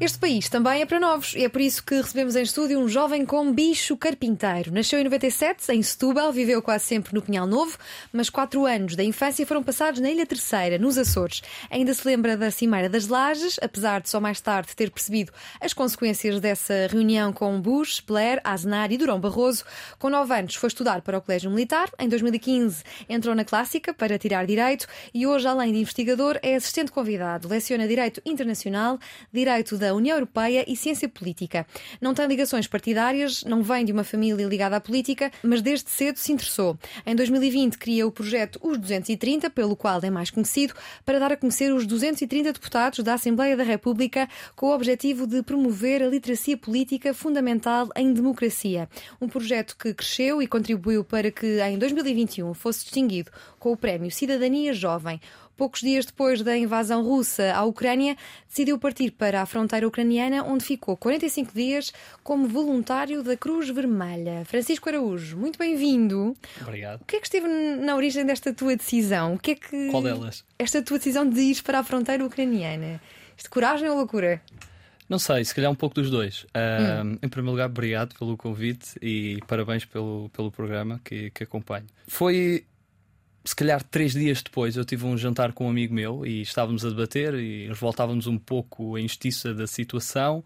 Este país também é para novos e é por isso que recebemos em estúdio um jovem com bicho carpinteiro. Nasceu em 97, em Setúbal, viveu quase sempre no Pinhal Novo, mas quatro anos da infância foram passados na Ilha Terceira, nos Açores. Ainda se lembra da Cimeira das Lajes, apesar de só mais tarde ter percebido as consequências dessa reunião com Bush, Blair, Aznar e Durão Barroso. Com nove anos foi estudar para o Colégio Militar. Em 2015 entrou na Clássica para tirar Direito e hoje, além de investigador, é assistente convidado. Leciona Direito Internacional, Direito da União Europeia e Ciência Política. Não tem ligações partidárias, não vem de uma família ligada à política, mas desde cedo se interessou. Em 2020 cria o projeto Os 230, pelo qual é mais conhecido, para dar a conhecer os 230 deputados da Assembleia da República com o objetivo de promover a literacia política fundamental em democracia. Um projeto que cresceu e contribuiu para que em 2021 fosse distinguido com o Prémio Cidadania Jovem. Poucos dias depois da invasão russa à Ucrânia, decidiu partir para a fronteira ucraniana, onde ficou 45 dias como voluntário da Cruz Vermelha. Francisco Araújo, muito bem-vindo. Obrigado. O que é que esteve na origem desta tua decisão? O que é que Qual delas? Esta tua decisão de ir para a fronteira ucraniana. Isto coragem ou loucura? Não sei, se calhar um pouco dos dois. Uh, hum. Em primeiro lugar, obrigado pelo convite e parabéns pelo, pelo programa que, que acompanho. Foi se calhar três dias depois eu tive um jantar com um amigo meu e estávamos a debater e revoltávamos um pouco a injustiça da situação.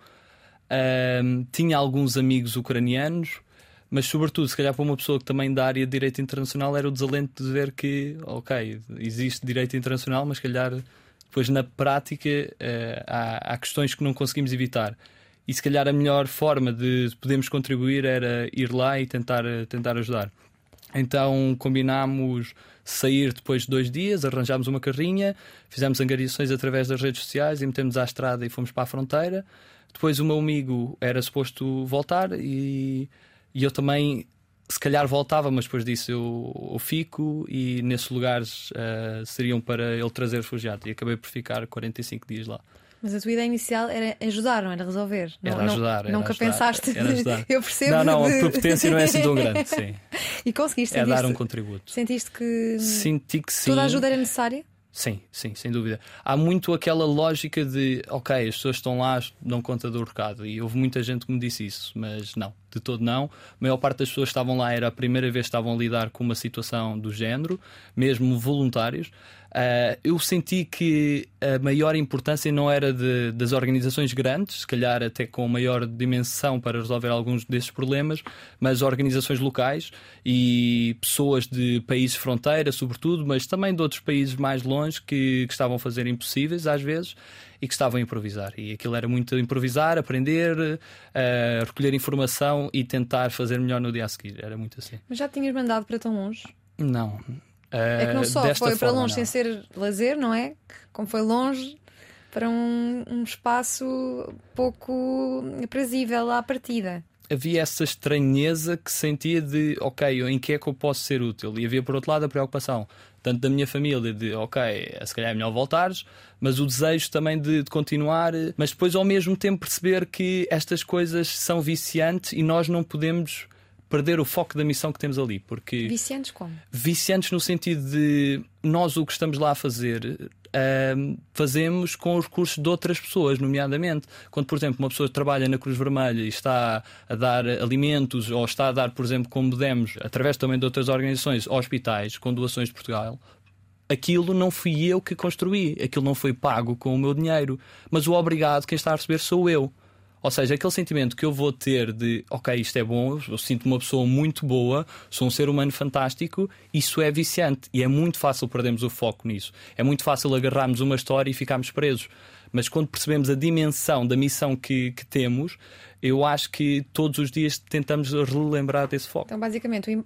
Um, tinha alguns amigos ucranianos, mas sobretudo, se calhar para uma pessoa que também da área de direito internacional era o desalento de ver que, ok, existe direito internacional, mas se calhar depois na prática uh, há, há questões que não conseguimos evitar. E se calhar a melhor forma de podermos contribuir era ir lá e tentar, tentar ajudar. Então combinámos sair depois de dois dias, arranjámos uma carrinha, fizemos angariações através das redes sociais e metemos à estrada e fomos para a fronteira. Depois o meu amigo era suposto voltar e, e eu também, se calhar voltava, mas depois disso eu, eu fico e nesses lugares uh, seriam para ele trazer refugiados. E acabei por ficar 45 dias lá. Mas a tua ideia inicial era ajudar, não era resolver? Era não, ajudar. Não, nunca ajudar, pensaste. Era ajudar. Eu percebo. Não, não, de... a propotência não é assim tão grande, sim. E conseguiste? É dar um contributo. Sentiste que. Senti que sim. Toda a ajuda era necessária? Sim, sim, sem dúvida. Há muito aquela lógica de, ok, as pessoas estão lá, dão conta do recado. E houve muita gente que me disse isso, mas não, de todo não. A maior parte das pessoas que estavam lá era a primeira vez que estavam a lidar com uma situação do género, mesmo voluntários. Uh, eu senti que a maior importância não era de, das organizações grandes, se calhar até com maior dimensão para resolver alguns desses problemas, mas organizações locais e pessoas de países fronteira, sobretudo, mas também de outros países mais longe que, que estavam a fazer impossíveis às vezes e que estavam a improvisar. E aquilo era muito improvisar, aprender, uh, recolher informação e tentar fazer melhor no dia a seguir. Era muito assim. Mas já tinhas mandado para tão longe? Não, é que não só foi para longe não. sem ser lazer, não é? Como foi longe para um, um espaço pouco aprazível à partida havia essa estranheza que sentia de ok, em que é que eu posso ser útil? E havia por outro lado a preocupação, tanto da minha família, de ok, se calhar é melhor voltares, mas o desejo também de, de, continuar, mas depois ao mesmo tempo perceber que estas coisas são viciantes e nós não podemos perder o foco da missão que temos ali. Porque viciantes como? Viciantes no sentido de nós o que estamos lá a fazer uh, fazemos com os recursos de outras pessoas, nomeadamente. Quando, por exemplo, uma pessoa trabalha na Cruz Vermelha e está a dar alimentos ou está a dar, por exemplo, como demos, através também de outras organizações, hospitais, com doações de Portugal, aquilo não fui eu que construí, aquilo não foi pago com o meu dinheiro, mas o obrigado, quem está a receber sou eu. Ou seja, aquele sentimento que eu vou ter de ok, isto é bom, eu sinto uma pessoa muito boa, sou um ser humano fantástico, isso é viciante e é muito fácil perdermos o foco nisso. É muito fácil agarrarmos uma história e ficarmos presos. Mas quando percebemos a dimensão da missão que, que temos, eu acho que todos os dias tentamos relembrar desse foco. Então, basicamente, uh,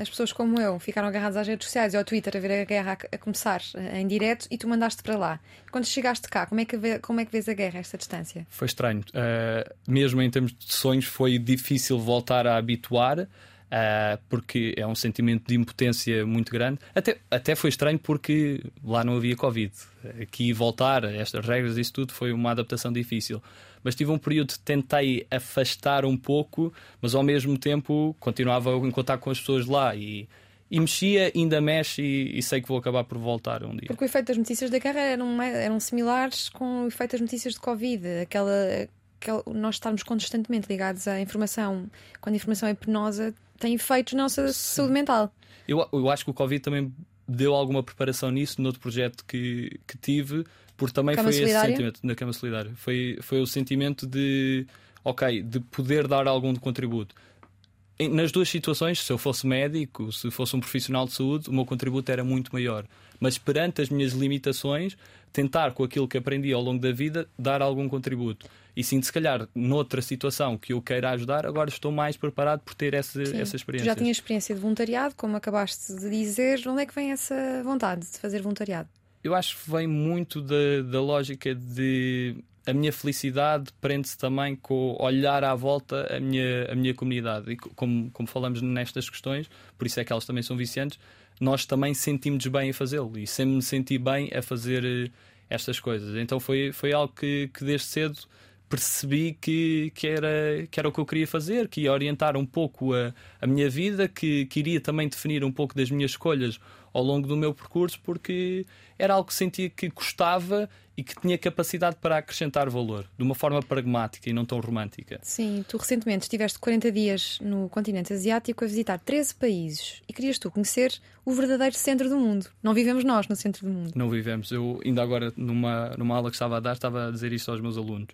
as pessoas como eu ficaram agarradas às redes sociais e ao Twitter a ver a guerra a, começar uh, em direto e tu mandaste para lá. Quando chegaste cá, como é que, vê, como é que vês a guerra a esta distância? Foi estranho. Uh, mesmo em termos de sonhos, foi difícil voltar a habituar. Uh, porque é um sentimento de impotência muito grande. Até, até foi estranho porque lá não havia Covid. Aqui voltar estas regras, isso tudo foi uma adaptação difícil. Mas tive um período que tentei afastar um pouco, mas ao mesmo tempo continuava em contato com as pessoas lá e, e mexia, ainda mexe e, e, sei que vou acabar por voltar um dia. Porque o efeito das notícias da guerra eram, eram similares com o efeito das notícias de Covid, aquela, aquela nós estarmos constantemente ligados à informação. Quando a informação é penosa, tem efeitos na nossa Sim. saúde mental. Eu, eu acho que o Covid também deu alguma preparação nisso, no outro projeto que, que tive, porque também Cama foi solidária? esse sentimento na Cama Solidária. Foi, foi o sentimento de, ok, de poder dar algum contributo. Nas duas situações, se eu fosse médico, se fosse um profissional de saúde, o meu contributo era muito maior. Mas perante as minhas limitações, tentar com aquilo que aprendi ao longo da vida dar algum contributo. E sim, se calhar, noutra situação que eu queira ajudar, agora estou mais preparado por ter essa, essa experiência. Já tinha experiência de voluntariado, como acabaste de dizer. Onde é que vem essa vontade de fazer voluntariado? Eu acho que vem muito da, da lógica de a minha felicidade prende-se também com olhar à volta a minha, a minha comunidade. E como, como falamos nestas questões, por isso é que elas também são viciantes, nós também sentimos bem a fazê-lo e sempre me senti bem a fazer eh, estas coisas. Então foi, foi algo que, que desde cedo percebi que, que, era, que era o que eu queria fazer, que ia orientar um pouco a, a minha vida, que, que iria também definir um pouco das minhas escolhas ao longo do meu percurso, porque era algo que sentia que gostava e que tinha capacidade para acrescentar valor, de uma forma pragmática e não tão romântica. Sim, tu recentemente estiveste 40 dias no continente asiático a visitar 13 países e querias tu conhecer o verdadeiro centro do mundo. Não vivemos nós no centro do mundo. Não vivemos. Eu, ainda agora, numa, numa aula que estava a dar, estava a dizer isto aos meus alunos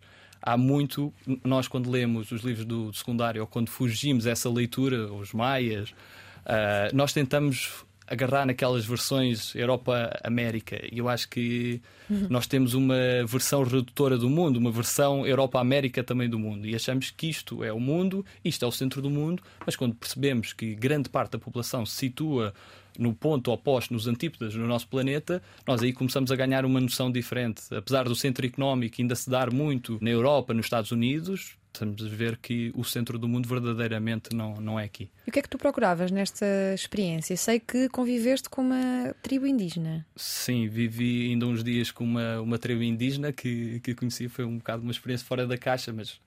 há muito, nós quando lemos os livros do, secundário ou quando fugimos essa leitura, os maias, uh, nós tentamos agarrar naquelas versões Europa-América. E eu acho que uhum. nós temos uma versão redutora do mundo, uma versão Europa-América também do mundo. E achamos que isto é o mundo, isto é o centro do mundo, mas quando percebemos que grande parte da população se situa no ponto oposto, nos antípodas no nosso planeta, nós aí começamos a ganhar uma noção diferente. Apesar do centro económico ainda se dar muito na Europa, nos Estados Unidos, estamos a ver que o centro do mundo verdadeiramente não, não é aqui. E o que é que tu procuravas nesta experiência? Sei que conviveste com uma tribo indígena. Sim, vivi ainda uns dias com uma, uma tribo indígena que, que conheci. Foi um bocado uma experiência fora da caixa, mas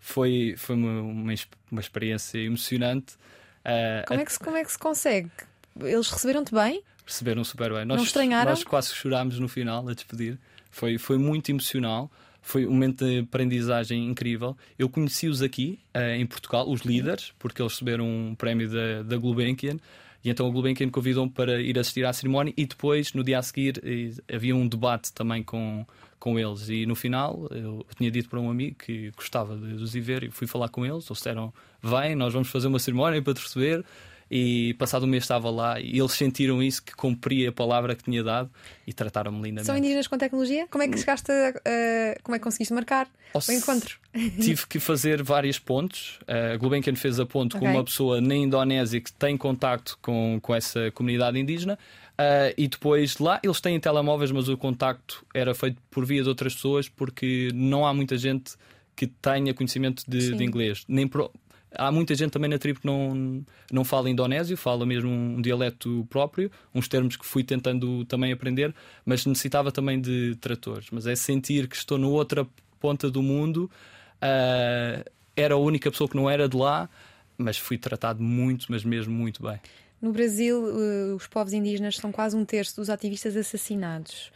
foi, foi uma, uma, uma experiência emocionante. Uh, como, é que se, como é que se consegue? Eles receberam-te bem? Receberam super bem. Nós, Não estranharam? Nós quase chorámos no final a despedir. Foi, foi muito emocional. Foi um momento de aprendizagem incrível. Eu conheci-os aqui, uh, em Portugal, os líderes, porque eles receberam um prémio da, da Gulbenkian. E então a Gulbenkian convidou-me para ir assistir à cerimónia e depois, no dia a seguir, havia um debate também com, com eles. E no final, eu tinha dito para um amigo que gostava de os ir ver e fui falar com eles. Eles disseram: Vem, nós vamos fazer uma cerimónia para te receber e passado um mês estava lá e eles sentiram isso que cumpria a palavra que tinha dado e trataram-me lindamente. São indígenas com tecnologia? Como é que chegaste a, uh, como é que conseguiste marcar o, o encontro? Tive que fazer vários pontos. Uh, a Gulbenkian fez a ponto okay. com uma pessoa na Indonésia que tem contacto com, com essa comunidade indígena. Uh, e depois lá eles têm telemóveis, mas o contacto era feito por via de outras pessoas porque não há muita gente que tenha conhecimento de, de inglês. Nem pro, Há muita gente também na tribo que não, não fala indonésio, fala mesmo um dialeto próprio, uns termos que fui tentando também aprender, mas necessitava também de tratores. Mas é sentir que estou na outra ponta do mundo, uh, era a única pessoa que não era de lá, mas fui tratado muito, mas mesmo muito bem. No Brasil, uh, os povos indígenas são quase um terço dos ativistas assassinados.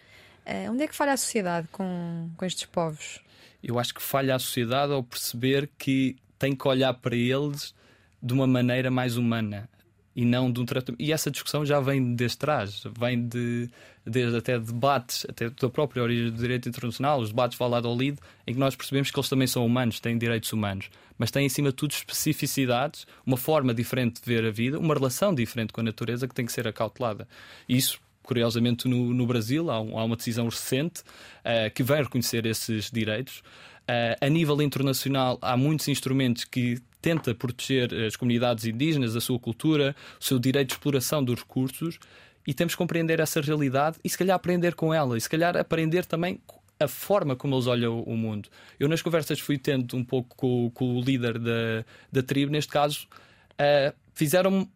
Uh, onde é que falha a sociedade com, com estes povos? Eu acho que falha a sociedade ao perceber que tem que olhar para eles de uma maneira mais humana e não de um tratamento. E essa discussão já vem desde trás, vem de, desde até debates, até da própria origem do direito internacional, os debates Valladolid, em que nós percebemos que eles também são humanos, têm direitos humanos, mas têm acima de tudo especificidades, uma forma diferente de ver a vida, uma relação diferente com a natureza que tem que ser acautelada. Isso curiosamente no, no Brasil há, um, há, uma decisão recente uh, que vai reconhecer esses direitos. Uh, a nível internacional há muitos instrumentos que tenta proteger as comunidades indígenas, a sua cultura, o seu direito de exploração dos recursos e temos que compreender essa realidade e se calhar aprender com ela e se calhar aprender também a forma como eles olham o mundo. Eu nas conversas fui tendo um pouco com, com o líder da, da tribo, neste caso, uh, fizeram-me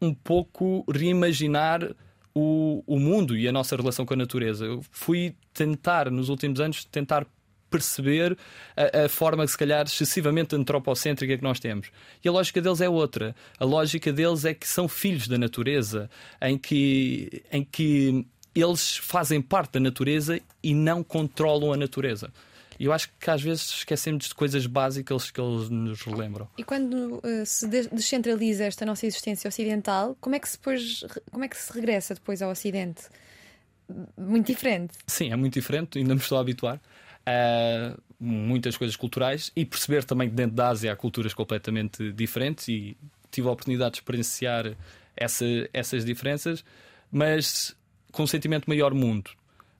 um pouco reimaginar o, o mundo e a nossa relação com a natureza. Eu fui tentar, nos últimos anos, tentar perceber a, a, forma, se calhar, excessivamente antropocêntrica que nós temos. E a lógica deles é outra. A lógica deles é que são filhos da natureza, em que, em que eles fazem parte da natureza e não controlam a natureza. E eu acho que às vezes esquecemos de coisas básicas que eles nos relembram. E quando uh, se descentraliza esta nossa existência ocidental, como é que se depois, como é que se regressa depois ao Ocidente? Muito diferente. Sim, é muito diferente, ainda me estou a habituar. Muitas coisas culturais e perceber também que dentro da Ásia há culturas completamente diferentes e tive a oportunidade de experienciar essa, essas diferenças, mas com um sentimento maior mundo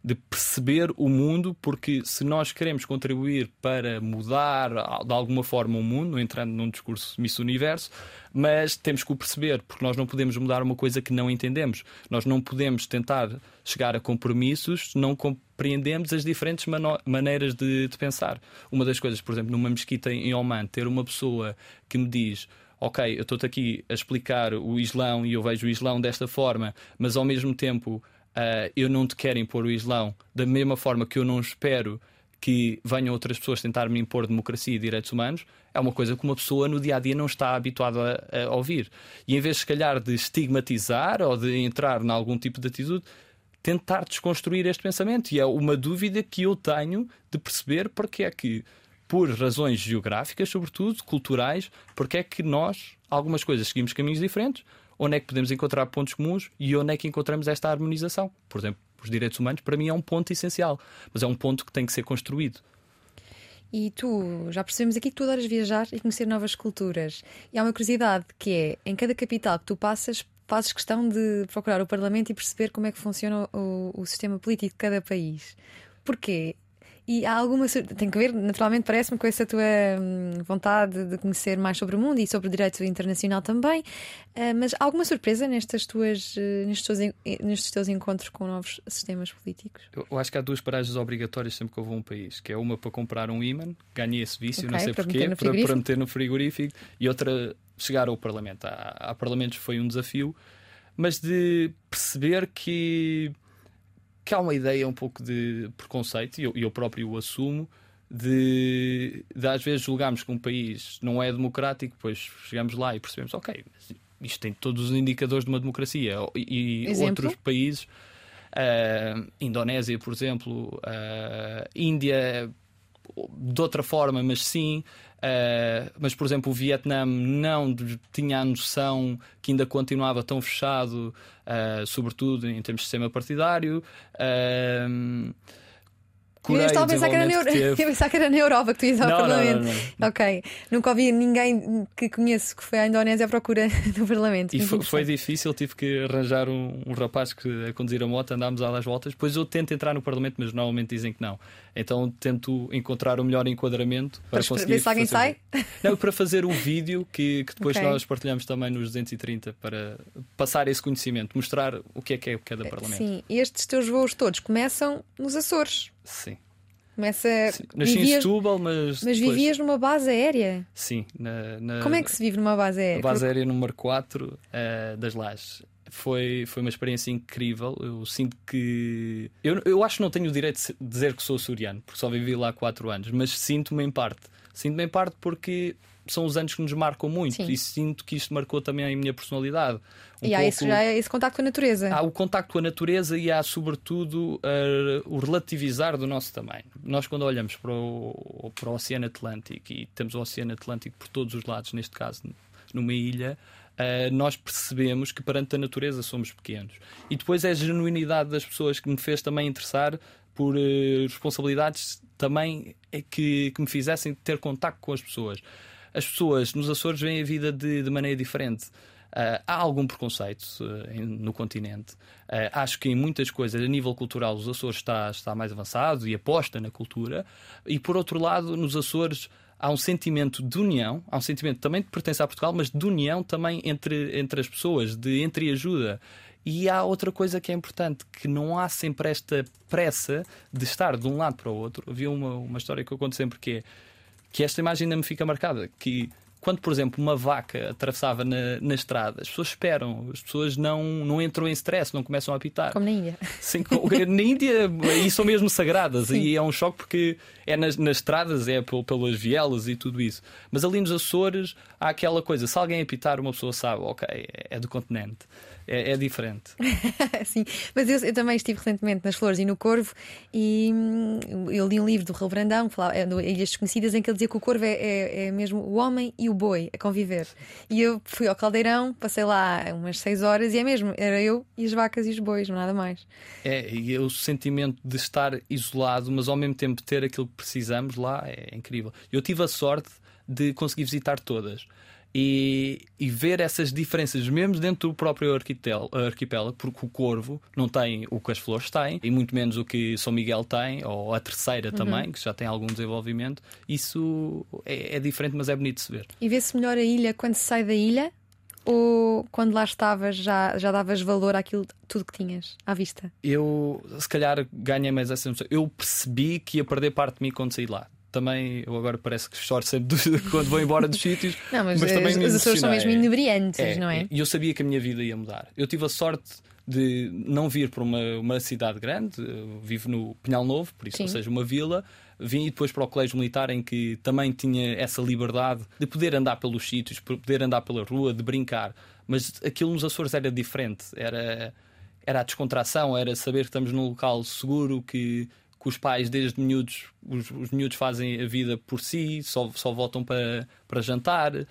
de perceber o mundo, porque se nós queremos contribuir para mudar de alguma forma o mundo, entrando num discurso Miss Universo, mas temos que o perceber, porque nós não podemos mudar uma coisa que não entendemos. Nós não podemos tentar chegar a compromissos, não compreendemos as diferentes maneiras de, de pensar. Uma das coisas, por exemplo, numa mesquita em Oman, ter uma pessoa que me diz ok, eu estou-te aqui a explicar o Islão e eu vejo o Islão desta forma, mas ao mesmo tempo uh, eu não te quero impor o Islão da mesma forma que eu não espero que venham outras pessoas tentar me impor democracia e direitos humanos, é uma coisa que uma pessoa no dia a dia não está habituada a, a ouvir. E em vez, se calhar, de estigmatizar ou de entrar em algum tipo de atitude, tentar desconstruir este pensamento. E é uma dúvida que eu tenho de perceber porque é que, por razões geográficas, sobretudo culturais, porque é que nós, algumas coisas, seguimos caminhos diferentes, onde é que podemos encontrar pontos comuns e onde é que encontramos esta harmonização. Por exemplo, os direitos humanos, para mim, é um ponto essencial, mas é um ponto que tem que ser construído. E tu, já percebemos aqui que tu adoras viajar e conhecer novas culturas. E há uma curiosidade que é, em cada capital que tu passas, fazes questão de procurar o Parlamento e perceber como é que funciona o, o sistema político de cada país. Porquê? E há alguma. Tem que ver, naturalmente, parece-me com essa tua hum, vontade de conhecer mais sobre o mundo e sobre o direito internacional também. Uh, mas há alguma surpresa nestas tuas, uh, nestes, teus, nestes teus encontros com novos sistemas políticos? Eu, acho que há duas paragens obrigatórias sempre que eu vou a um país: que é uma para comprar um imã, ganhei esse vício, okay, não sei porquê, para, para meter no frigorífico, e outra chegar ao Parlamento. Há, há Parlamentos foi um desafio, mas de perceber que que há uma ideia um pouco de preconceito, e eu, eu próprio o assumo, de, de às vezes julgarmos que um país não é democrático, depois chegamos lá e percebemos, ok, isto tem todos os indicadores de uma democracia. E, outros países, uh, Indonésia, por exemplo, uh, Índia, de outra forma, mas sim. Uh, mas, por exemplo, o Vietnã não tinha a noção que ainda continuava tão fechado, uh, sobretudo em termos de sistema partidário. Uh, Coreia, eu estava a pensar que, era na Euro... que era na Europa que tu ias ao não, Parlamento. Não, não, Ok. Nunca ouvi ninguém que conheço que foi à Indonésia à procura do Parlamento. E foi, foi, difícil, tive que arranjar um, um, rapaz que a conduzir a moto, andámos às voltas. Depois eu tento entrar no Parlamento, mas normalmente dizem que não. Então tento encontrar o melhor enquadramento para, para conseguir. Ver se alguém sai? Não, para fazer o vídeo que, que depois okay. nós partilhamos também nos 230 para passar esse conhecimento, mostrar o que é que é cada eh, Parlamento. Sim, estes teus voos todos começam nos Açores. Sim. Começa. Sim. Nasci vivias... em Setúbal, mas. Mas depois... vivias numa base aérea? Sim. Na, na... Como é que se vive numa base aérea? A base aérea número 4 uh, das Lajes. Foi, foi uma experiência incrível. Eu sinto que. Eu, eu acho que não tenho o direito de dizer que sou suriano, porque só vivi lá 4 anos, mas sinto-me em parte. Sinto-me em parte porque são os anos que nos marcam muito Sim. e sinto que isto marcou também a minha personalidade. Um e há esse, já esse contacto com a natureza. Há o contacto com a natureza e há, sobretudo, o relativizar do nosso tamanho. Nós, quando olhamos para o, para o Oceano Atlântico e temos o Oceano Atlântico por todos os lados, neste caso numa ilha, uh, nós percebemos que perante a natureza somos pequenos. E depois é a genuinidade das pessoas que me fez também interessar por uh, responsabilidades também que, que me fizessem ter contacto com as pessoas as pessoas nos Açores veem a vida de, de maneira diferente. Uh, há algum preconceito no continente. Acho que em muitas coisas, a nível cultural, os Açores está, está mais avançado e aposta na cultura. E por outro lado, nos Açores há um sentimento de união, há um sentimento também de pertença a Portugal, mas de união também entre, entre as pessoas, de entreajuda. E há outra coisa que é importante, que não há sempre esta pressa de estar de um lado para o outro. Havia uma, uma história que eu conto sempre que é que esta imagem ainda me fica marcada, que quando, por exemplo, uma vaca atravessava na, na estrada, as pessoas esperam, as pessoas não, não entram em stress, não começam a apitar. Como na Índia. Sim, na Índia e são mesmo sagradas. Sim. E é um choque porque é nas, nas estradas, é pelas vielas e tudo isso. Mas ali nos Açores há aquela coisa: se alguém apitar, uma pessoa sabe, ok, é do continente é, é diferente. Sim, mas eu, eu, também estive recentemente nas Flores e no Corvo e hum, eu li um livro do Raul Brandão, falava, é, Ilhas Desconhecidas, em que ele dizia que o Corvo é, é, é, mesmo o homem e o boi a conviver. E eu fui ao Caldeirão, passei lá umas seis horas e é mesmo, era eu e as vacas e os bois, nada mais. É, e o sentimento de estar isolado, mas ao mesmo tempo ter aquilo que precisamos lá é incrível. Eu tive a sorte de conseguir visitar todas e, e, ver essas diferenças, mesmo dentro do próprio arquipélago, porque o Corvo não tem o que as flores têm, e muito menos o que São Miguel tem, ou a terceira uhum. também, que já tem algum desenvolvimento. Isso é, é diferente, mas é bonito de se ver. E vê-se melhor a ilha quando se sai da ilha? Ou quando lá estavas já, já davas valor àquilo tudo que tinhas à vista? Eu, se calhar, ganhei mais essa noção. Eu percebi que ia perder parte de mim quando saí lá também eu agora parece que choro sempre quando vou embora dos sítios. Não, mas, mas também os Açores são mesmo inebriantes, é, não é? E eu sabia que a minha vida ia mudar. Eu tive a sorte de não vir para uma, uma cidade grande, eu vivo no Pinhal Novo, por isso, Sim. ou seja, uma vila. Vim depois para o colégio militar em que também tinha essa liberdade de poder andar pelos sítios, poder andar pela rua, de brincar. Mas aquilo nos Açores era diferente. Era, era a descontração, era saber que estamos num local seguro, que que os pais, desde miúdos, os, os miúdos fazem a vida por si, só, só voltam para, para jantar. Uh,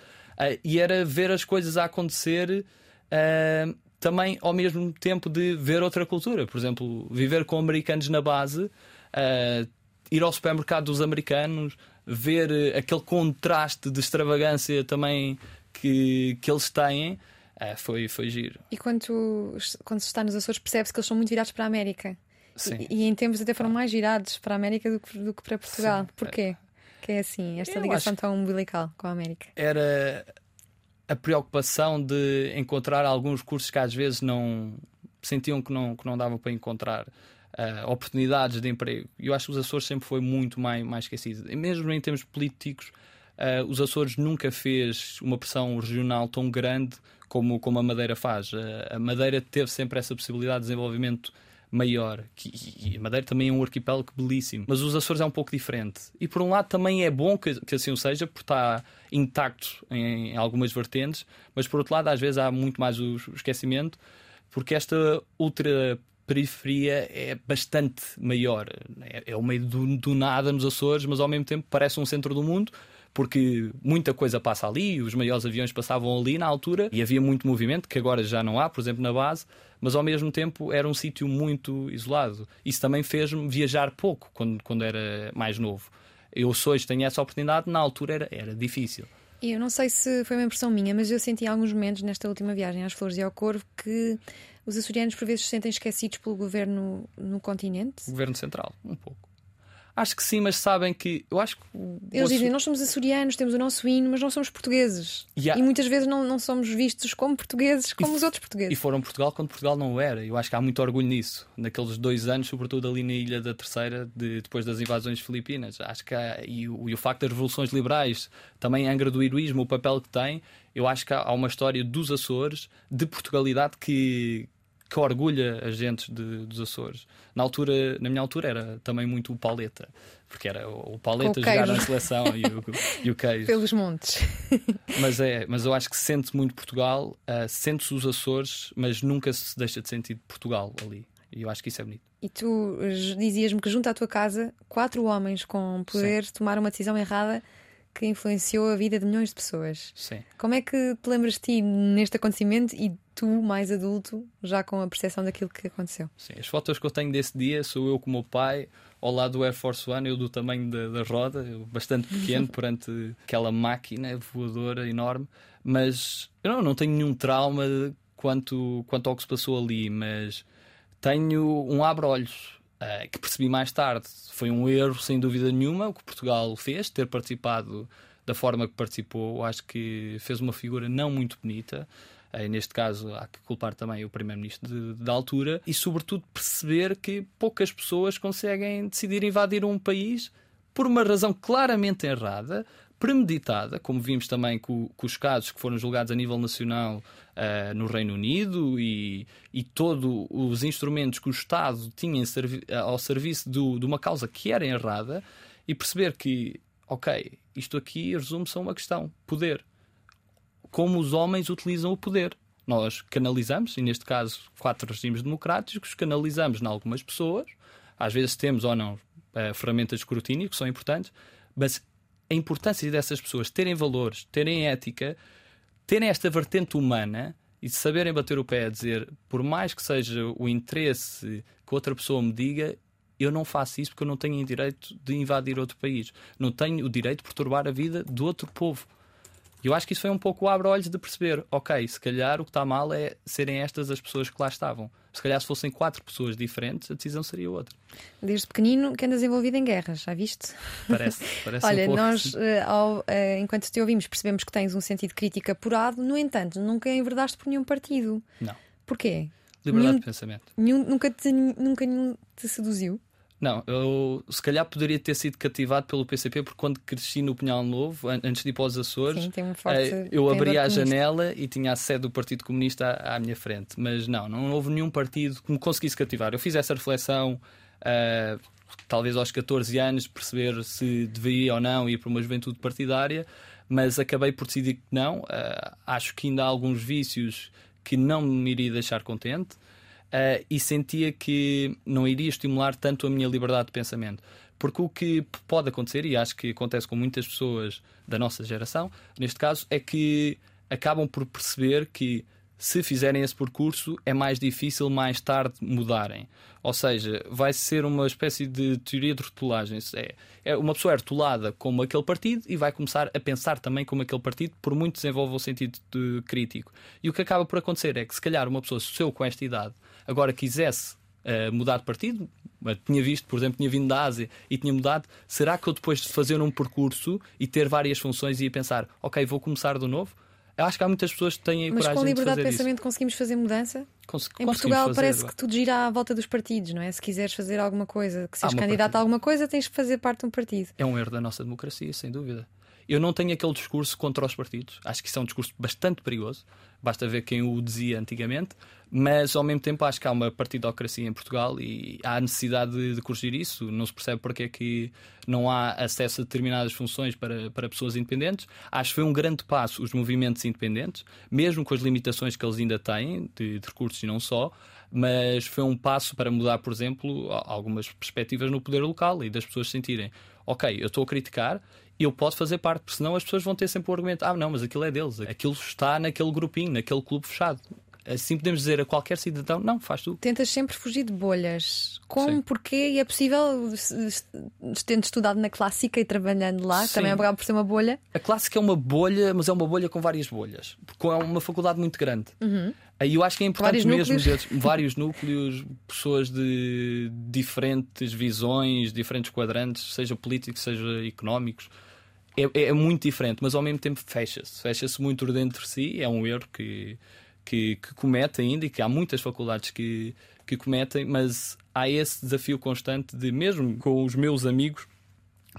e era ver as coisas a acontecer uh, também ao mesmo tempo de ver outra cultura. Por exemplo, viver com americanos na base, uh, ir ao supermercado dos americanos, ver aquele contraste de extravagância também que, que eles têm. foi, foi giro. E quando, quando se está nos Açores, percebe-se que eles são muito virados para a América. Sim. E, e, em tempos até foram mais girados para a América do que, do que para Portugal. Sim. Porquê? Que é assim, esta Eu ligação tão umbilical com a América? Era a preocupação de encontrar alguns cursos que às vezes não sentiam que não, que não davam para encontrar. Uh, oportunidades de emprego. E eu acho que os Açores sempre foi muito mais, mais esquecido. E mesmo em termos políticos, uh, os Açores nunca fez uma pressão regional tão grande como, como a Madeira faz. Uh, a Madeira teve sempre essa possibilidade de desenvolvimento maior. Que, e a Madeira também é um arquipélago belíssimo. Mas os Açores é um pouco diferente. E por um lado também é bom que, que assim o seja, porque está intacto em, em, algumas vertentes, mas por outro lado às vezes há muito mais o, o esquecimento, porque esta ultra periferia é bastante maior. É, é o meio do, do nada nos Açores, mas ao mesmo tempo parece um centro do mundo porque muita coisa passa ali, os maiores aviões passavam ali na altura e havia muito movimento, que agora já não há, por exemplo, na base, mas ao mesmo tempo era um sítio muito isolado. Isso também fez-me viajar pouco quando, quando era mais novo. Eu hoje tenho essa oportunidade, na altura era, era difícil. E eu não sei se foi uma impressão minha, mas eu senti alguns momentos nesta última viagem às Flores e ao Corvo que os açorianos por vezes se sentem esquecidos pelo governo no continente. O governo central, um pouco. Acho que sim, mas sabem que. Eu acho que. Eles dizem, nós somos açorianos, temos o nosso hino, mas não somos portugueses. E, há... e muitas vezes não, não somos vistos como portugueses, como e os outros portugueses. E foram Portugal quando Portugal não o era. Eu acho que há muito orgulho nisso. Naqueles dois anos, sobretudo ali na Ilha da Terceira, de, depois das invasões filipinas. Acho que há, e, o, e o facto das revoluções liberais, também a Angra do Heroísmo, o papel que tem, eu acho que há uma história dos Açores, de Portugalidade, que que orgulha as gentes de, dos Açores. Na altura, na minha altura, era também muito o Pauleta, porque era o, o Pauleta jogar na seleção e o, e o queijo. Pelos montes. mas é, mas eu acho que sente muito Portugal, uh, sente-se os Açores, mas nunca se deixa de sentir Portugal ali. E eu acho que isso é bonito. E tu dizias-me que junto à tua casa, quatro homens com poder Sim. tomaram uma decisão errada que influenciou a vida de milhões de pessoas. Sim. Como é que te lembras de ti neste acontecimento e tu, mais adulto, já com a percepção daquilo que aconteceu? Sim, as fotos que eu tenho desse dia sou eu com o meu pai ao lado do Air Force One, eu do tamanho da, da roda, bastante pequeno perante aquela máquina voadora enorme. Mas eu não, não tenho nenhum trauma quanto, quanto ao que se passou ali, mas tenho um abre-olhos uh, que percebi mais tarde. Foi um erro, sem dúvida nenhuma, o que Portugal fez, ter participado da forma que participou. Acho que fez uma figura não muito bonita. Uh, neste caso, há que culpar também o primeiro-ministro da altura e, sobretudo, perceber que poucas pessoas conseguem decidir invadir um país por uma razão claramente errada, premeditada, como vimos também com, com, os casos que foram julgados a nível nacional uh, no Reino Unido e, e todos os instrumentos que o Estado tinha servi ao serviço do, de uma causa que era errada e perceber que, ok, isto aqui resume-se a uma questão: poder. Como os homens utilizam o poder. Nós canalizamos, e neste caso, quatro regimes democráticos, canalizamos em algumas pessoas, às vezes temos ou não uh, ferramentas de escrutínio que são importantes, mas a importância dessas pessoas terem valores, terem ética, terem esta vertente humana e de saberem bater o pé a dizer, por mais que seja o interesse que outra pessoa me diga, eu não faço isso porque eu não tenho direito de invadir outro país. Não tenho o direito de perturbar a vida do outro povo. E eu acho que isso foi um pouco o abre-olhos de perceber, ok, se calhar o que está mal é serem estas as pessoas que lá estavam. Se calhar se fossem quatro pessoas diferentes, a decisão seria outra. Desde pequenino que andas envolvido em guerras, já viste? Parece, parece Olha, um pouco, nós, uh, ao, uh, enquanto te ouvimos, percebemos que tens um sentido crítico apurado, no entanto, nunca enverdaste por nenhum partido. Não. Porquê? Liberdade nenhum, de pensamento. Nenhum, nunca, te, nunca nenhum te seduziu? Não, eu se calhar poderia ter sido cativado pelo PCP porque quando cresci no Pinhal Novo, antes de ir para os Açores, Sim, um forte, eh, eu abria a janela e tinha a sede do Partido Comunista à, à, minha frente. Mas não, não houve nenhum partido que me conseguisse cativar. Eu fiz essa reflexão, uh, talvez aos 14 anos, perceber se deveria ou não ir para uma juventude partidária, mas acabei por decidir que não. Uh, acho que ainda há alguns vícios que não me iria deixar contente uh, e sentia que não iria estimular tanto a minha liberdade de pensamento. Porque o que pode acontecer, e acho que acontece com muitas pessoas da nossa geração, neste caso, é que acabam por perceber que se fizerem esse percurso, é mais difícil mais tarde mudarem. Ou seja, vai ser uma espécie de teoria de rotulagem. É, é uma pessoa é rotulada como aquele partido e vai começar a pensar também como aquele partido, por muito desenvolva o sentido de crítico. E o que acaba por acontecer é que, se calhar, uma pessoa, se eu com esta idade agora quisesse uh, mudar de partido, tinha visto, por exemplo, tinha vindo da Ásia e tinha mudado, será que eu depois de fazer um percurso e ter várias funções ia pensar, ok, vou começar de novo? Eu acho que há muitas pessoas que têm a Mas coragem com liberdade de, de pensamento isso. conseguimos fazer mudança? Cons em Portugal parece que tudo gira à volta dos partidos, não é? Se quiseres fazer alguma coisa, que seres candidato partida. a alguma coisa, tens que fazer parte de um partido. É um erro da nossa democracia, sem dúvida. Eu não tenho aquele discurso contra os partidos. Acho que isso é um discurso bastante perigoso. Basta ver quem o dizia antigamente. Mas, ao mesmo tempo, acho que há uma partidocracia em Portugal e há necessidade de, de corrigir isso. Não se percebe porque é que não há acesso a determinadas funções para, para pessoas independentes. Acho que foi um grande passo os movimentos independentes, mesmo com as limitações que eles ainda têm, de, de recursos e não só. Mas foi um passo para mudar, por exemplo, algumas perspectivas no poder local e das pessoas sentirem: ok, eu estou a criticar eu posso fazer parte, porque senão as pessoas vão ter sempre o argumento: ah, não, mas aquilo é deles, aquilo está naquele grupinho, naquele clube fechado. Assim podemos dizer a qualquer cidadão: não, faz tu. Tentas sempre fugir de bolhas. Como, Sim. porquê? E é possível, tendo estudado na clássica e trabalhando lá, Sim. também acaba por ser uma bolha? A clássica é uma bolha, mas é uma bolha com várias bolhas, porque é uma faculdade muito grande. Uhum. Aí eu acho que é importante vários mesmo núcleos. vários núcleos, pessoas de diferentes visões, diferentes quadrantes, seja políticos, seja económicos é, é, muito diferente, mas ao mesmo tempo fecha-se. Fecha-se muito dentro de si. É um erro que, que, que, comete ainda e que há muitas faculdades que, que cometem, mas há esse desafio constante de, mesmo com os meus amigos,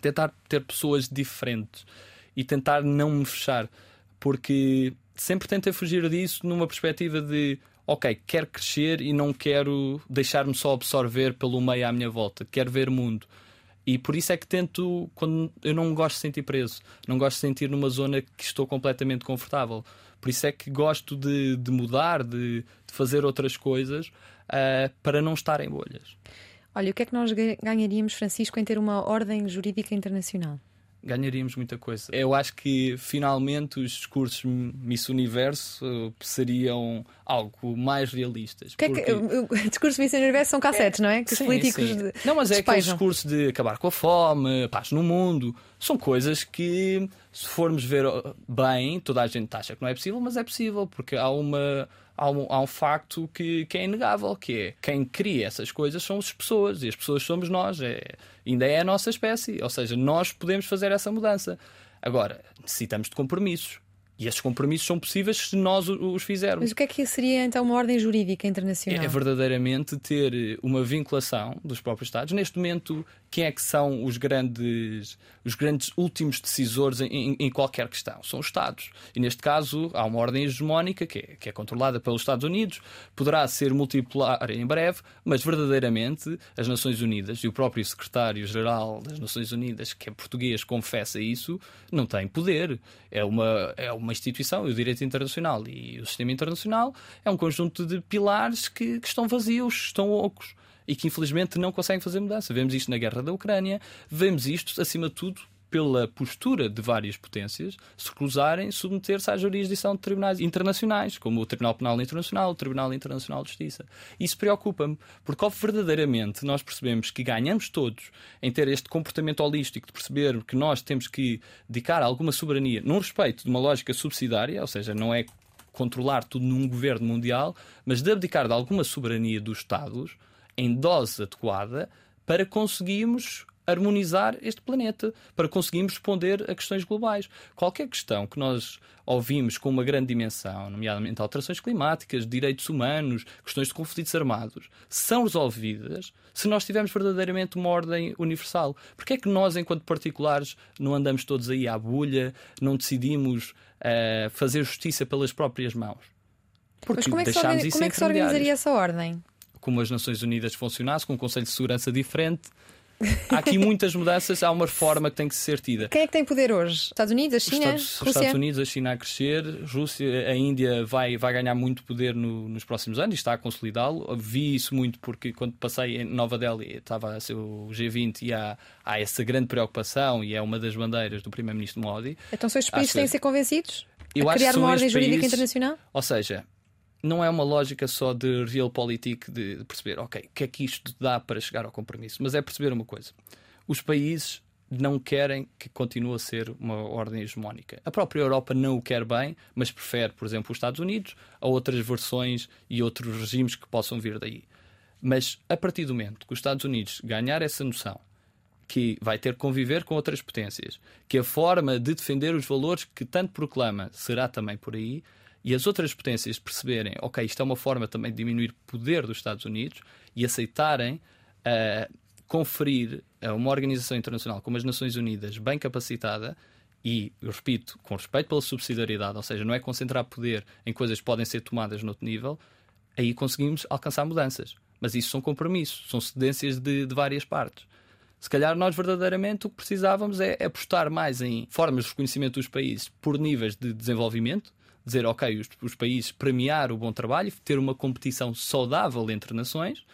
tentar ter pessoas diferentes e tentar não me fechar, porque sempre tentei fugir disso numa perspectiva de ok, quero crescer e não quero deixar-me só absorver pelo meio à minha volta, quero ver mundo. E por isso é que tento, quando eu não gosto de sentir preso, não gosto de sentir numa zona que estou completamente confortável. Por isso é que gosto de, de mudar, de, de, fazer outras coisas uh, para não estar em bolhas. Olha, o que é que nós ganharíamos, Francisco, em ter uma ordem jurídica internacional? Ganharíamos muita coisa. Eu acho que finalmente os discursos Miss Universo uh, seriam algo mais realistas. Que porque... é que, o, o discurso Miss Universo são cassetes, é, não é? Que sim, os políticos. Sim. De... Não, mas é aquele discurso de acabar com a fome, paz no mundo. São coisas que Se formos ver bem, toda a gente acha que não é possível, mas é possível, porque há uma. Há um, há um facto que, que é inegável, que é quem cria essas coisas são as pessoas, e as pessoas somos nós, é, ainda é a nossa espécie, ou seja, nós podemos fazer essa mudança. Agora, necessitamos de compromissos. E esses compromissos são possíveis se nós os fizermos. Mas o que é que seria então uma ordem jurídica internacional? É verdadeiramente ter uma vinculação dos próprios Estados. Neste momento, quem é que são os grandes, os grandes últimos decisores em, em qualquer questão? São os Estados. E neste caso, há uma ordem hegemónica que é, que é controlada pelos Estados Unidos, poderá ser multipolar em breve, mas verdadeiramente as Nações Unidas e o próprio secretário-geral das Nações Unidas, que é português, confessa isso, não tem poder. É uma, é uma instituição, o direito internacional e o sistema internacional, é um conjunto de pilares que, que estão vazios, estão ocos e que infelizmente não conseguem fazer mudança. Vemos isto na guerra da Ucrânia, vemos isto, acima de tudo, pela postura de várias potências se recusarem submeter-se à jurisdição de tribunais internacionais, como o Tribunal Penal Internacional, o Tribunal Internacional de Justiça. Isso preocupa-me, porque verdadeiramente nós percebemos que ganhamos todos em ter este comportamento holístico de perceber que nós temos que dedicar alguma soberania num respeito de uma lógica subsidiária, ou seja, não é controlar tudo num governo mundial, mas de abdicar de alguma soberania dos Estados em dose adequada para conseguirmos harmonizar este planeta, para conseguirmos responder a questões globais. Qualquer questão que nós ouvimos com uma grande dimensão, nomeadamente alterações climáticas, direitos humanos, questões de conflitos armados, são resolvidas se nós tivermos verdadeiramente uma ordem universal. Porque é que nós, enquanto particulares, não andamos todos aí à bolha, não decidimos uh, fazer justiça pelas próprias mãos? Porque Mas como é que, se, como é que se organizaria essa ordem? Como as Nações Unidas funcionassem, com um Conselho de Segurança diferente, Há aqui muitas mudanças, há uma reforma que tem que ser tida. Quem é que tem poder hoje? Estados Unidos, a China? Os Estados, Estados Unidos, a China a crescer, Rússia, a Índia vai, vai ganhar muito poder no, nos próximos anos e está a consolidá-lo. Vi isso muito porque quando passei em Nova Delhi estava a ser o G20 e há, há essa grande preocupação e é uma das bandeiras do Primeiro-Ministro Modi. Então, são estes países que têm que ser convencidos? Eu a criar uma ordem jurídica países, internacional? Ou seja, não é uma lógica só de realpolitik, de, perceber, ok, o que é que isto dá para chegar ao compromisso, mas é perceber uma coisa: os países não querem que continue a ser uma ordem hegemónica. A própria Europa não o quer bem, mas prefere, por exemplo, os Estados Unidos a outras versões e outros regimes que possam vir daí. Mas a partir do momento que os Estados Unidos ganhar essa noção que vai ter que conviver com outras potências, que a forma de defender os valores que tanto proclama será também por aí, e as outras potências perceberem, ok, isto é uma forma também de diminuir o poder dos Estados Unidos e aceitarem uh, conferir a uma organização internacional como as Nações Unidas bem capacitada e, eu repito, com respeito pela subsidiariedade, ou seja, não é concentrar poder em coisas que podem ser tomadas noutro nível, aí conseguimos alcançar mudanças. Mas isso são compromissos, são cedências de, de várias partes. Se calhar nós verdadeiramente o que precisávamos é apostar mais em formas de reconhecimento dos países por níveis de desenvolvimento, dizer, ok, os, os países premiar o bom trabalho, ter uma competição saudável entre nações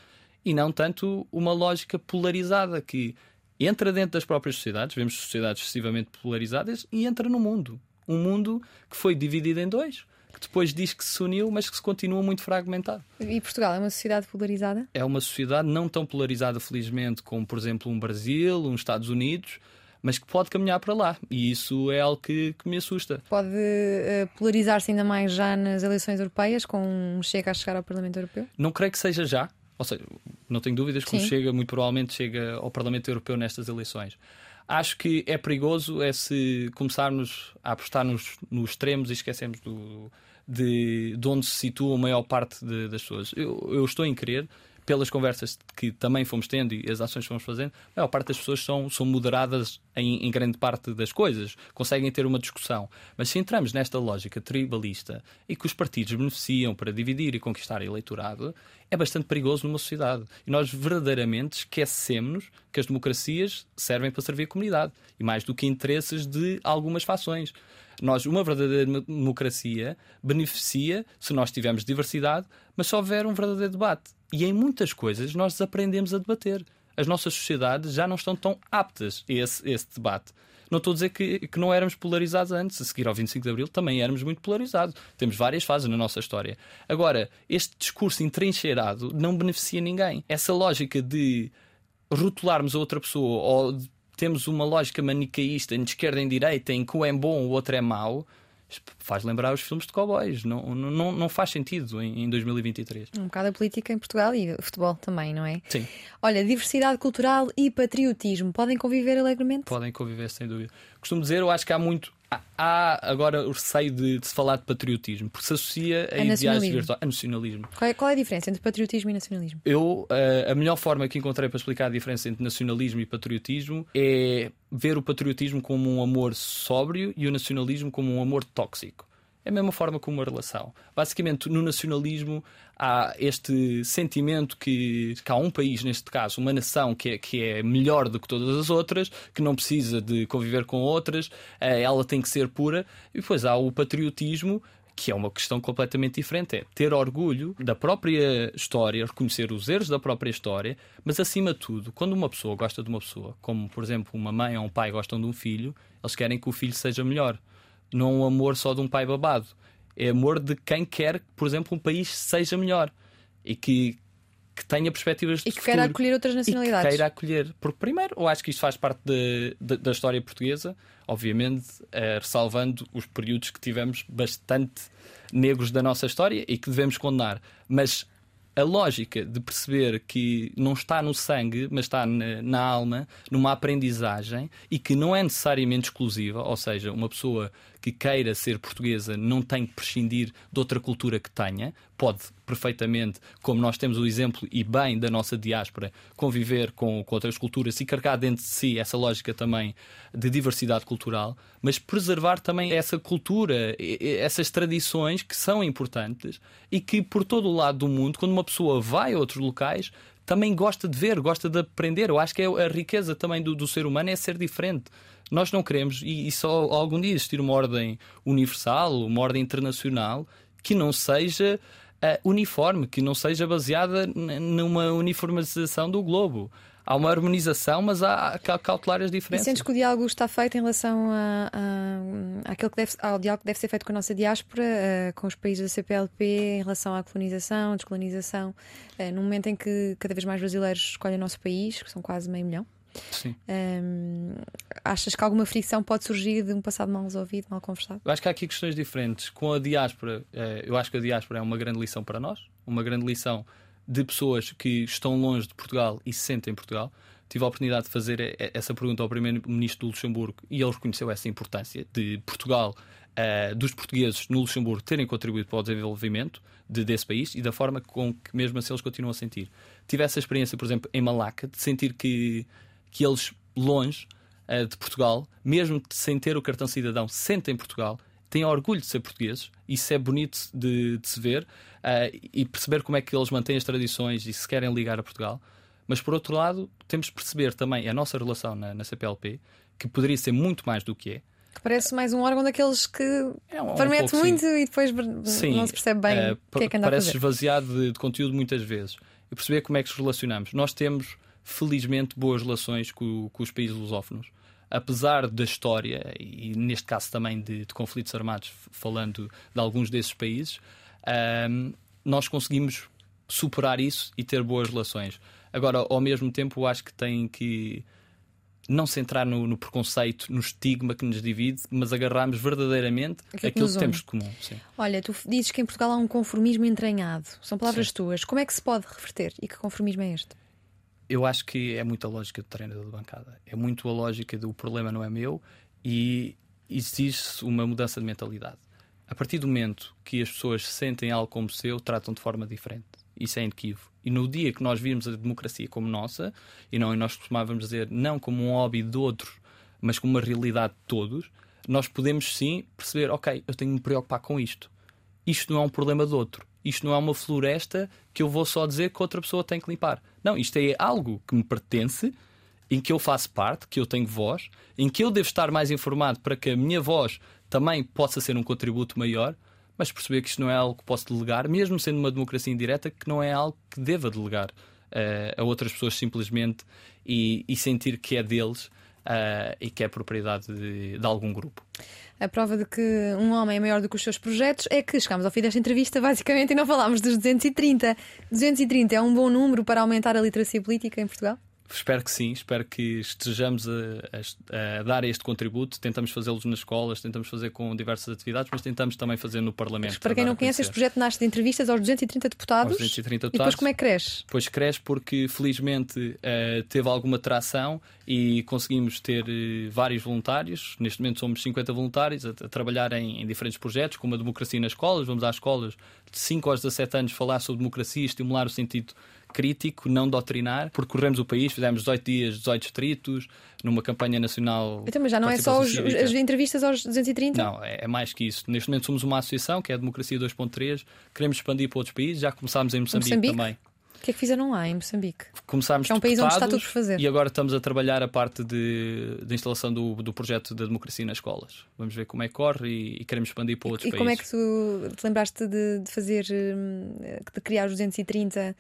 e não tanto uma lógica polarizada que entra dentro das próprias sociedades, vemos sociedades excessivamente polarizadas e entra no mundo. Um mundo que foi dividido em dois, que depois diz que se uniu, mas que se continua muito fragmentado. E Portugal é uma sociedade polarizada? É uma sociedade não tão polarizada, felizmente, como, por exemplo, um Brasil, uns Estados Unidos, mas que pode caminhar para lá. E isso é algo que, que me assusta. Pode uh, polarizar-se ainda mais já nas eleições europeias, com um Chega a chegar ao Parlamento Europeu? Não creio que seja já. Ou seja, não tenho dúvidas que chega, muito provavelmente chega ao Parlamento Europeu nestas eleições. Acho que é perigoso é se começarmos a apostar nos, nos extremos e esquecemos do, de, de onde se situa a maior parte de, das pessoas. Eu, eu estou em querer pelas conversas que também fomos tendo e as ações que fomos fazendo, a maior parte das pessoas são, são moderadas em, em, grande parte das coisas, conseguem ter uma discussão. Mas se entramos nesta lógica tribalista e que os partidos beneficiam para dividir e conquistar eleitorado, é bastante perigoso numa sociedade. E nós verdadeiramente esquecemos que as democracias servem para servir a comunidade e mais do que interesses de algumas fações. Nós, uma verdadeira democracia beneficia se nós tivermos diversidade, mas se houver um verdadeiro debate. E em muitas coisas nós desaprendemos a debater. As nossas sociedades já não estão tão aptas a esse, a esse debate. Não estou a dizer que, que não éramos polarizados antes. A seguir ao 25 de Abril também éramos muito polarizados. Temos várias fases na nossa história. Agora, este discurso entrincheirado não beneficia ninguém. Essa lógica de rotularmos a outra pessoa ou temos uma lógica manicaísta de esquerda e direita em que um é bom, o outro é mau, faz lembrar os filmes de cowboys. Não, não, não faz sentido em, em 2023. Um bocado a política em Portugal e o futebol também, não é? Sim. Olha, diversidade cultural e patriotismo podem conviver alegremente? Podem conviver, sem dúvida. Costumo dizer, eu acho que há muito. Há agora o receio de, de se falar de patriotismo, porque se associa a, a ideais virtuais. A nacionalismo. Qual é, qual é, a diferença entre patriotismo e nacionalismo? Eu, a, a melhor forma que encontrei para explicar a diferença entre nacionalismo e patriotismo é ver o patriotismo como um amor sóbrio e o nacionalismo como um amor tóxico. É a mesma forma como uma relação. Basicamente, no nacionalismo há este sentimento que, que há um país, neste caso, uma nação que é, que é melhor do que todas as outras, que não precisa de conviver com outras, eh, ela tem que ser pura. E depois há o patriotismo, que é uma questão completamente diferente. É ter orgulho da própria história, reconhecer os erros da própria história, mas acima de tudo, quando uma pessoa gosta de uma pessoa, como por exemplo uma mãe ou um pai gostam de um filho, eles querem que o filho seja melhor não é um amor só de um pai babado. É amor de quem quer que, por exemplo, um país seja melhor e que, que tenha perspectivas de E que futuro, queira acolher outras nacionalidades. E que queira acolher. Porque, primeiro, eu acho que isto faz parte de, de, da história portuguesa, obviamente, é, ressalvando os períodos que tivemos bastante negros da nossa história e que devemos condenar. Mas a lógica de perceber que não está no sangue, mas está na, na, alma, numa aprendizagem e que não é necessariamente exclusiva, ou seja, uma pessoa que queira ser portuguesa não tem que prescindir de outra cultura que tenha, pode perfeitamente, como nós temos o exemplo e bem da nossa diáspora, conviver com, com outras culturas e carregar dentro de si essa lógica também de diversidade cultural, mas preservar também essa cultura, essas tradições que são importantes e que por todo o lado do mundo, quando uma pessoa vai a outros locais, também gosta de ver, gosta de aprender. Eu acho que é a riqueza também do, do ser humano é ser diferente. Nós não queremos, e, e só algum dia existir uma ordem universal, uma ordem internacional, que não seja uh, uniforme, que não seja baseada numa uniformização do globo há uma harmonização, mas há, cautelar as diferenças. E sentes que o diálogo está feito em relação a, a, àquilo que deve, ao diálogo que deve ser feito com a nossa diáspora, uh, com os países da CPLP, em relação à colonização, descolonização, uh, no momento em que cada vez mais brasileiros escolhem o nosso país, que são quase meio milhão? Sim. Um, achas que alguma fricção pode surgir de um passado mal resolvido, mal conversado? Eu acho que há aqui questões diferentes. Com a diáspora, eh, eu acho que a diáspora é uma grande lição para nós, uma grande lição de pessoas que estão longe de Portugal e se sentem em Portugal. Tive a oportunidade de fazer essa pergunta ao Primeiro-Ministro do Luxemburgo e ele reconheceu essa importância de Portugal, uh, dos portugueses no Luxemburgo terem contribuído para o desenvolvimento de, desse país e da forma com que mesmo assim eles continuam a sentir. Tive essa experiência, por exemplo, em Malaca, de sentir que que eles, longe uh, de Portugal, mesmo sem ter o cartão cidadão, sentem Portugal, têm orgulho de ser portugueses. Isso é bonito de, de se ver uh, e perceber como é que eles mantêm as tradições e se querem ligar a Portugal. Mas por outro lado, temos de perceber também a nossa relação na, na CPLP, que poderia ser muito mais do que é. Que parece mais um órgão daqueles que é um, promete um muito sim. e depois sim, não se percebe bem uh, o que é que anda parece a fazer. Parece esvaziado de, de conteúdo muitas vezes. E perceber como é que nos relacionamos. Nós temos felizmente, boas relações com, com os países lusófonos. Apesar da história, e neste caso também de, de conflitos armados, falando de alguns desses países, um, nós conseguimos superar isso e ter boas relações. Agora, ao mesmo tempo, acho que tem que não se entrar no, no, preconceito, no estigma que nos divide, mas agarrarmos verdadeiramente aquilo, aquilo que, que temos de comum. Sim. Olha, tu dizes que em Portugal há um conformismo entranhado. São palavras sim. tuas. Como é que se pode reverter? E que conformismo é este? Eu acho que é muito a lógica do treinador de bancada. É muito a lógica do problema não é meu e exige uma mudança de mentalidade. A partir do momento que as pessoas sentem algo como seu, tratam de forma diferente. Isso é inequívoco. E no dia que nós virmos a democracia como nossa, e não e nós costumávamos dizer não como um hobby de outros, mas como uma realidade de todos, nós podemos sim perceber, ok, eu tenho de me preocupar com isto. Isto não é um problema de outro. Isto não é uma floresta que eu vou só dizer que outra pessoa tem que limpar. Não, isto é algo que me pertence, em que eu faço parte, que eu tenho voz, em que eu devo estar mais informado para que a minha voz também possa ser um contributo maior, mas perceber que isto não é algo que posso delegar, mesmo sendo uma democracia indireta, que não é algo que deva delegar uh, a outras pessoas simplesmente e, e sentir que é deles uh, e que é propriedade de, de, algum grupo. A prova de que um homem é maior do que os seus projetos é que chegamos ao fim desta entrevista, basicamente, e não falámos dos 230. 230 é um bom número para aumentar a literacia política em Portugal? Espero que sim, espero que estejamos a, a, a dar este contributo. Tentamos fazê-los nas escolas, tentamos fazer com diversas atividades, mas tentamos também fazer no Parlamento. Mas para quem não conhece, este projeto nasce de entrevistas aos 230 deputados. Aos 230 deputados. E depois como é que cresce? Pois cresce porque felizmente uh, teve alguma tração e conseguimos ter uh, vários voluntários. Neste momento somos 50 voluntários a, a trabalhar em, em, diferentes projetos, como a democracia nas escolas. Vamos às escolas de 5 aos 17 anos falar sobre democracia, estimular o sentido crítico, não doutrinar. Percorremos o país, fizemos 18 dias, 18 distritos, numa campanha nacional. Então, mas já não é só os, as entrevistas aos 230? Não, é, é, mais que isso. Neste momento somos uma associação, que é a Democracia 2.3, queremos expandir para outros países, já começámos em Moçambique, Moçambique? também. O que é que fizeram lá em Moçambique? Começámos que é um país onde está tudo por fazer. E agora estamos a trabalhar a parte de, de instalação do, do projeto da democracia nas escolas. Vamos ver como é que corre e, e queremos expandir para outros e, países. E como é que tu te lembraste de, de fazer, hum, de criar os 230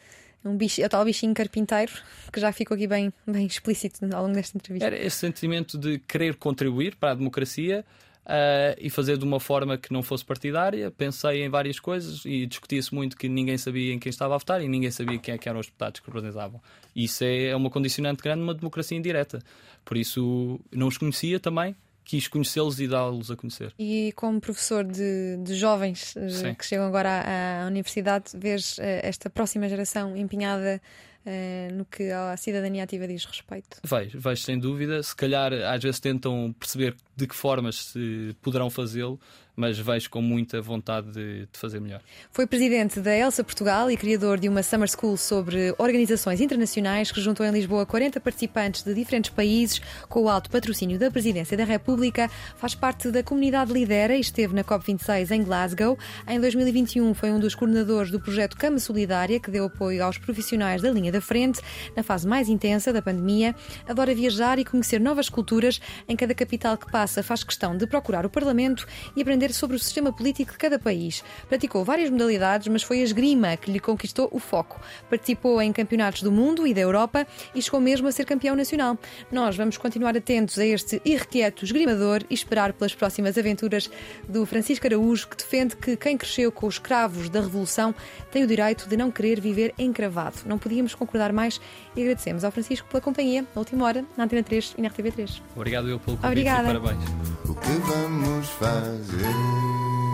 um bicho, é o tal bichinho carpinteiro, que já ficou aqui bem, bem explícito ao longo desta entrevista. Era esse sentimento de querer contribuir para a democracia uh, e fazer de uma forma que não fosse partidária. Pensei em várias coisas e discutia-se muito que ninguém sabia em quem estava a votar e ninguém sabia quem é que eram os deputados que representavam. Isso é, é uma condicionante grande numa democracia indireta. Por isso, não os conhecia também quis conhecê-los e dá-los a conhecer. E como professor de, de jovens eh, Sim. que chegam agora à, à universidade, vês eh, esta próxima geração empenhada uh, no que a cidadania ativa diz respeito? Vejo, vejo sem dúvida. Se calhar às vezes tentam perceber de que formas se poderão fazê-lo, mas vejo com muita vontade de, de, fazer melhor. Foi presidente da Elsa Portugal e criador de uma Summer School sobre organizações internacionais que juntou em Lisboa 40 participantes de diferentes países com o alto patrocínio da Presidência da República. Faz parte da comunidade Lidera e esteve na COP26 em Glasgow. Em 2021 foi um dos coordenadores do projeto Cama Solidária, que deu apoio aos profissionais da linha da frente na fase mais intensa da pandemia. Adora viajar e conhecer novas culturas. Em cada capital que passa faz questão de procurar o Parlamento e aprender aprender sobre o sistema político de cada país. Praticou várias modalidades, mas foi a esgrima que lhe conquistou o foco. Participou em campeonatos do mundo e da Europa e chegou mesmo a ser campeão nacional. Nós vamos continuar atentos a este irrequieto esgrimador e esperar pelas próximas aventuras do Francisco Araújo, que defende que quem cresceu com os escravos da Revolução tem o direito de não querer viver encravado. Não podíamos concordar mais e agradecemos ao Francisco pela companhia na última hora na Antena 3 e na RTV3. Obrigado eu pelo convite Obrigada. e parabéns. O que vamos fazer?